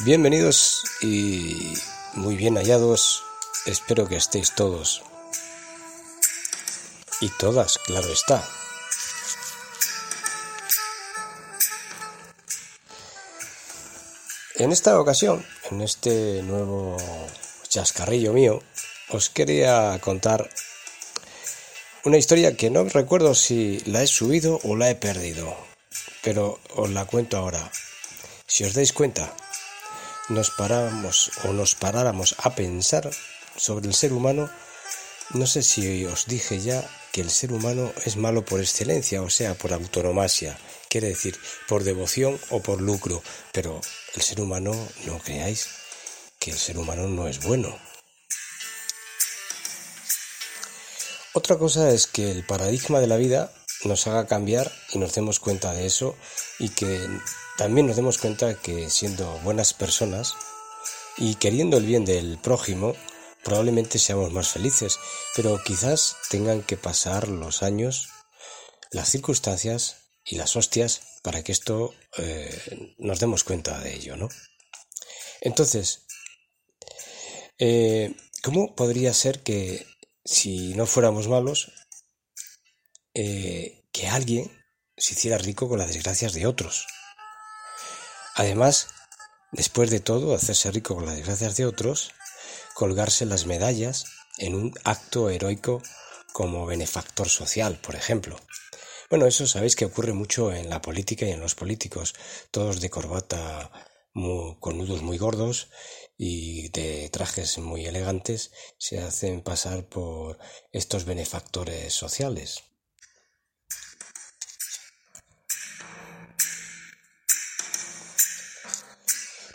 bienvenidos y muy bien hallados. Espero que estéis todos y todas, claro está. En esta ocasión, en este nuevo chascarrillo mío, os quería contar una historia que no recuerdo si la he subido o la he perdido, pero os la cuento ahora. Si os dais cuenta, nos paramos o nos paráramos a pensar sobre el ser humano, no sé si os dije ya que el ser humano es malo por excelencia, o sea, por autonomasia, quiere decir, por devoción o por lucro, pero el ser humano, no creáis que el ser humano no es bueno. Otra cosa es que el paradigma de la vida nos haga cambiar y nos demos cuenta de eso y que también nos demos cuenta que siendo buenas personas y queriendo el bien del prójimo, probablemente seamos más felices, pero quizás tengan que pasar los años, las circunstancias y las hostias para que esto eh, nos demos cuenta de ello, ¿no? Entonces, eh, ¿cómo podría ser que si no fuéramos malos, eh, que alguien se hiciera rico con las desgracias de otros? Además, después de todo, hacerse rico con las desgracias de otros, colgarse las medallas en un acto heroico como benefactor social, por ejemplo. Bueno, eso sabéis que ocurre mucho en la política y en los políticos, todos de corbata con nudos muy gordos y de trajes muy elegantes, se hacen pasar por estos benefactores sociales.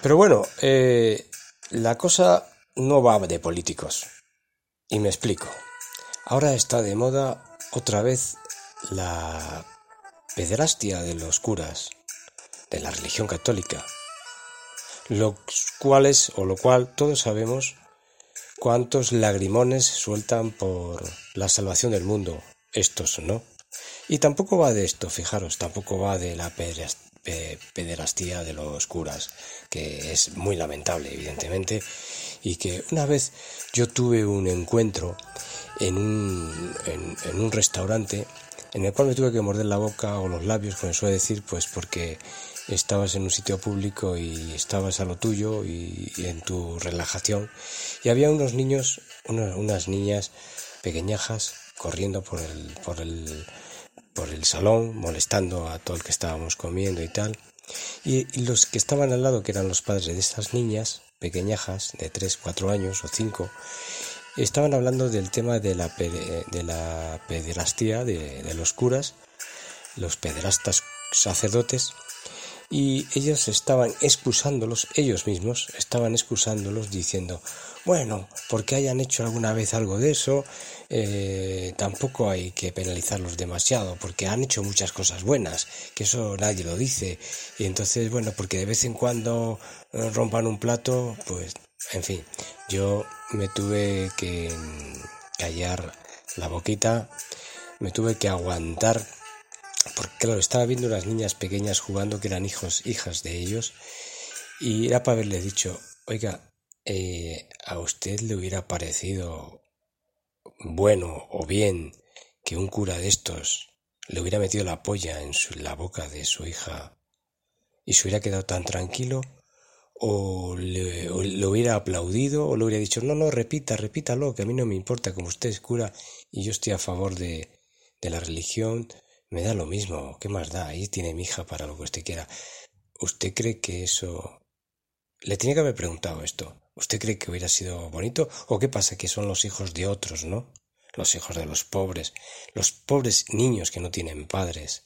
Pero bueno, eh, la cosa no va de políticos. Y me explico. Ahora está de moda otra vez la pederastia de los curas de la religión católica, los cuales o lo cual todos sabemos cuántos lagrimones sueltan por la salvación del mundo, estos no. Y tampoco va de esto, fijaros, tampoco va de la pederastía de los curas, que es muy lamentable, evidentemente, y que una vez yo tuve un encuentro en un, en, un restaurante en el cual me tuve que morder la boca o los labios, como suele decir, pues porque estabas en un sitio público y estabas a lo tuyo y, en tu relajación. Y había unos niños, unas niñas pequeñajas corriendo por el, por el, por el salón, molestando a todo el que estábamos comiendo y tal. Y, los que estaban al lado, que eran los padres de estas niñas, pequeñajas de 3, 4 años o 5, estaban hablando del tema de la, de la pederastía de, los curas, los pederastas sacerdotes, y ellos estaban excusándolos, ellos mismos estaban excusándolos diciendo, bueno, porque hayan hecho alguna vez algo de eso, eh, tampoco hay que penalizarlos demasiado, porque han hecho muchas cosas buenas, que eso nadie lo dice, y entonces, bueno, porque de vez en cuando eh, rompan un plato, pues, en fin, yo me tuve que callar la boquita, me tuve que aguantar porque claro, estaba viendo unas niñas pequeñas jugando que eran hijos, hijas de ellos, y era para haberle dicho, oiga, eh, a usted le hubiera parecido bueno o bien que un cura de estos le hubiera metido la polla en la boca de su hija y se hubiera quedado tan tranquilo o le, hubiera aplaudido o le hubiera dicho no, no, repita, repítalo, que a mí no me importa, como usted es cura y yo estoy a favor de, de la religión, me da lo mismo, ¿qué más da? Ahí tiene mi hija para lo que usted quiera. ¿Usted cree que eso... Le tiene que haber preguntado esto. ¿Usted cree que hubiera sido bonito? ¿O qué pasa que son los hijos de otros, no? Los hijos de los pobres, los pobres niños que no tienen padres,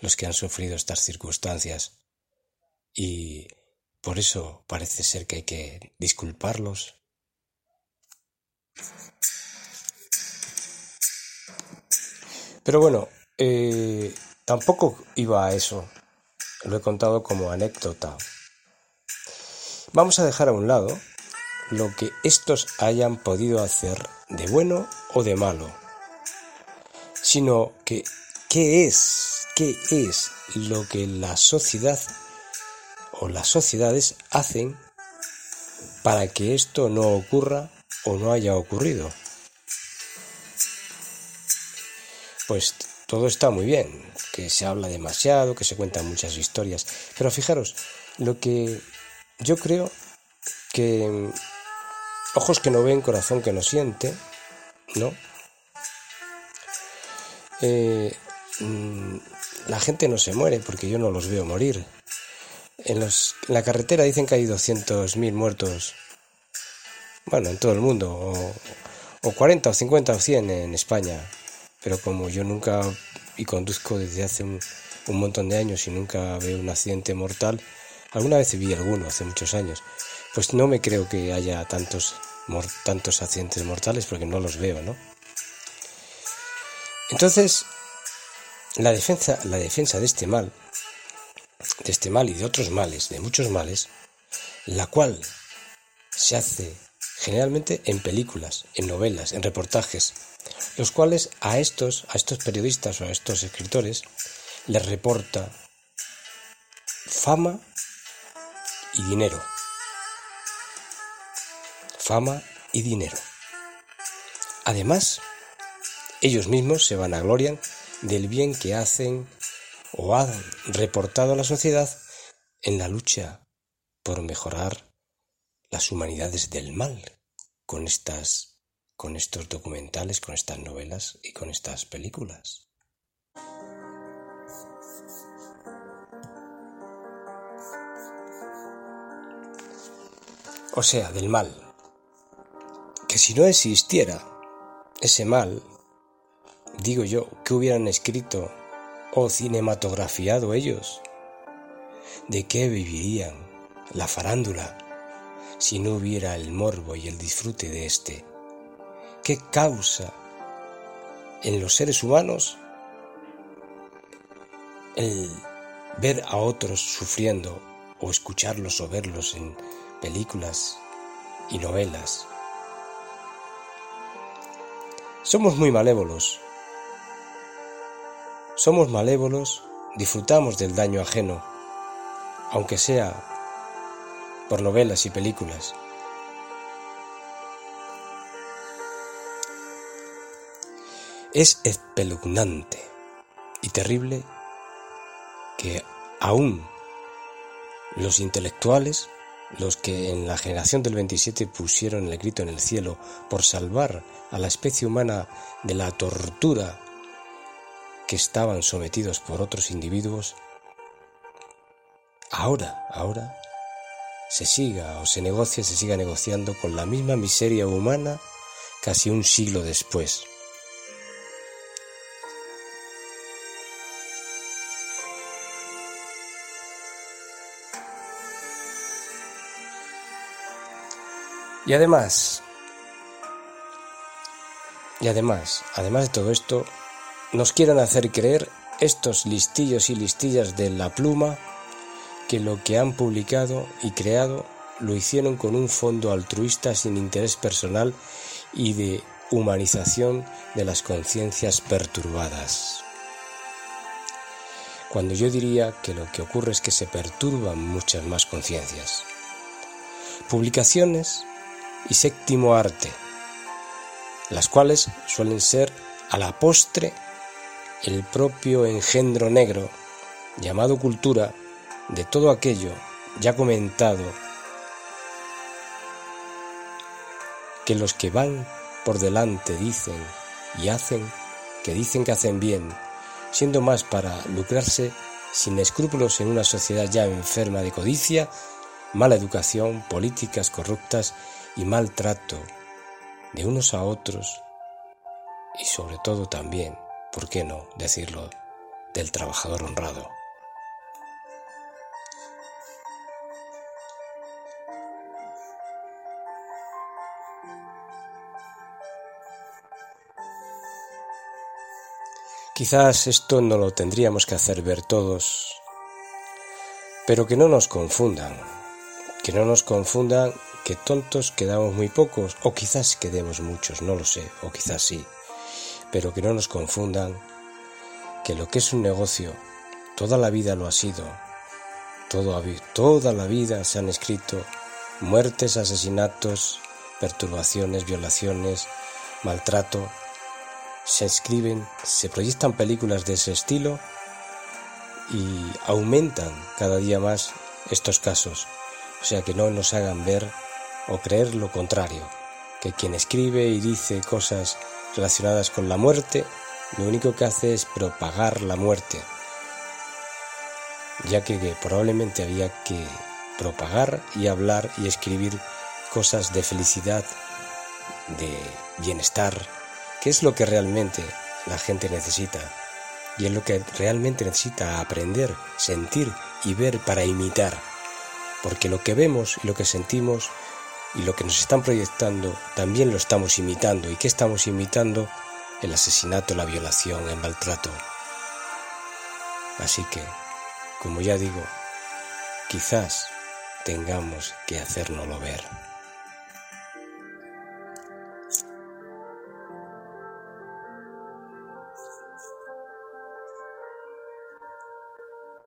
los que han sufrido estas circunstancias. Y por eso parece ser que hay que disculparlos. Pero bueno, eh, tampoco iba a eso. Lo he contado como anécdota. Vamos a dejar a un lado lo que estos hayan podido hacer de bueno o de malo, sino que qué es, qué es lo que la sociedad o las sociedades hacen para que esto no ocurra o no haya ocurrido. Pues todo está muy bien, que se habla demasiado, que se cuentan muchas historias, pero fijaros, lo que yo creo que ojos que no ven, corazón que no siente, ¿no? Eh, mm, la gente no se muere porque yo no los veo morir. En, los, la carretera dicen que hay 200.000 muertos, bueno, en todo el mundo, o, o 40 o 50 o 100 en España, pero como yo nunca, y conduzco desde hace un, montón de años y nunca veo un accidente mortal, alguna vez vi alguno hace muchos años, pues no me creo que haya tantos, tantos accidentes mortales porque no los veo, ¿no? Entonces, la defensa, la defensa de este mal de este mal y de otros males, de muchos males, la cual se hace generalmente en películas, en novelas, en reportajes, los cuales a estos, a estos periodistas o a estos escritores les reporta fama y dinero. Fama y dinero. Además, ellos mismos se vanaglorian del bien que hacen o ha reportado a la sociedad en la lucha por mejorar las humanidades del mal con estas con estos documentales, con estas novelas y con estas películas. O sea, del mal. Que si no existiera ese mal, digo yo, que hubieran escrito o cinematografiado ellos? ¿De qué vivirían la farándula si no hubiera el morbo y el disfrute de éste? ¿Qué causa en los seres humanos el ver a otros sufriendo o escucharlos o verlos en películas y novelas? Somos muy malévolos somos malévolos, disfrutamos del daño ajeno, aunque sea por novelas y películas. Es espeluznante y terrible que aún los intelectuales, los que en la generación del 27 pusieron el grito en el cielo por salvar a la especie humana de la tortura que estaban sometidos por otros individuos, ahora, ahora, se siga o se negocia, se siga negociando con la misma miseria humana casi un siglo después. Y además, y además, además de todo esto, nos quieren hacer creer estos listillos y listillas de la pluma que lo que han publicado y creado lo hicieron con un fondo altruista sin interés personal y de humanización de las conciencias perturbadas. cuando yo diría que lo que ocurre es que se perturban muchas más conciencias. Publicaciones y séptimo arte, las cuales suelen ser a la postre el propio engendro negro llamado cultura de todo aquello ya comentado que los que van por delante dicen y hacen que dicen que hacen bien, siendo más para lucrarse sin escrúpulos en una sociedad ya enferma de codicia, mala educación, políticas corruptas y maltrato de unos a otros y sobre todo también, ¿por qué no decirlo?, del trabajador honrado. Quizás esto no lo tendríamos que hacer ver todos, pero que no nos confundan, que no nos confundan que tontos quedamos muy pocos, o quizás quedemos muchos, no lo sé, o quizás sí, pero que no nos confundan que lo que es un negocio, toda la vida lo ha sido, todo, toda la vida se han escrito muertes, asesinatos, perturbaciones, violaciones, maltrato, se escriben, se proyectan películas de ese estilo y aumentan cada día más estos casos. O sea que no nos hagan ver o creer lo contrario, que quien escribe y dice cosas relacionadas con la muerte, lo único que hace es propagar la muerte, ya que, que probablemente había que propagar y hablar y escribir cosas de felicidad, de bienestar, ¿Qué es lo que realmente la gente necesita? Y es lo que realmente necesita aprender, sentir y ver para imitar. Porque lo que vemos y lo que sentimos y lo que nos están proyectando también lo estamos imitando. ¿Y qué estamos imitando? El asesinato, la violación, el maltrato. Así que, como ya digo, quizás tengamos que hacérnoslo ver.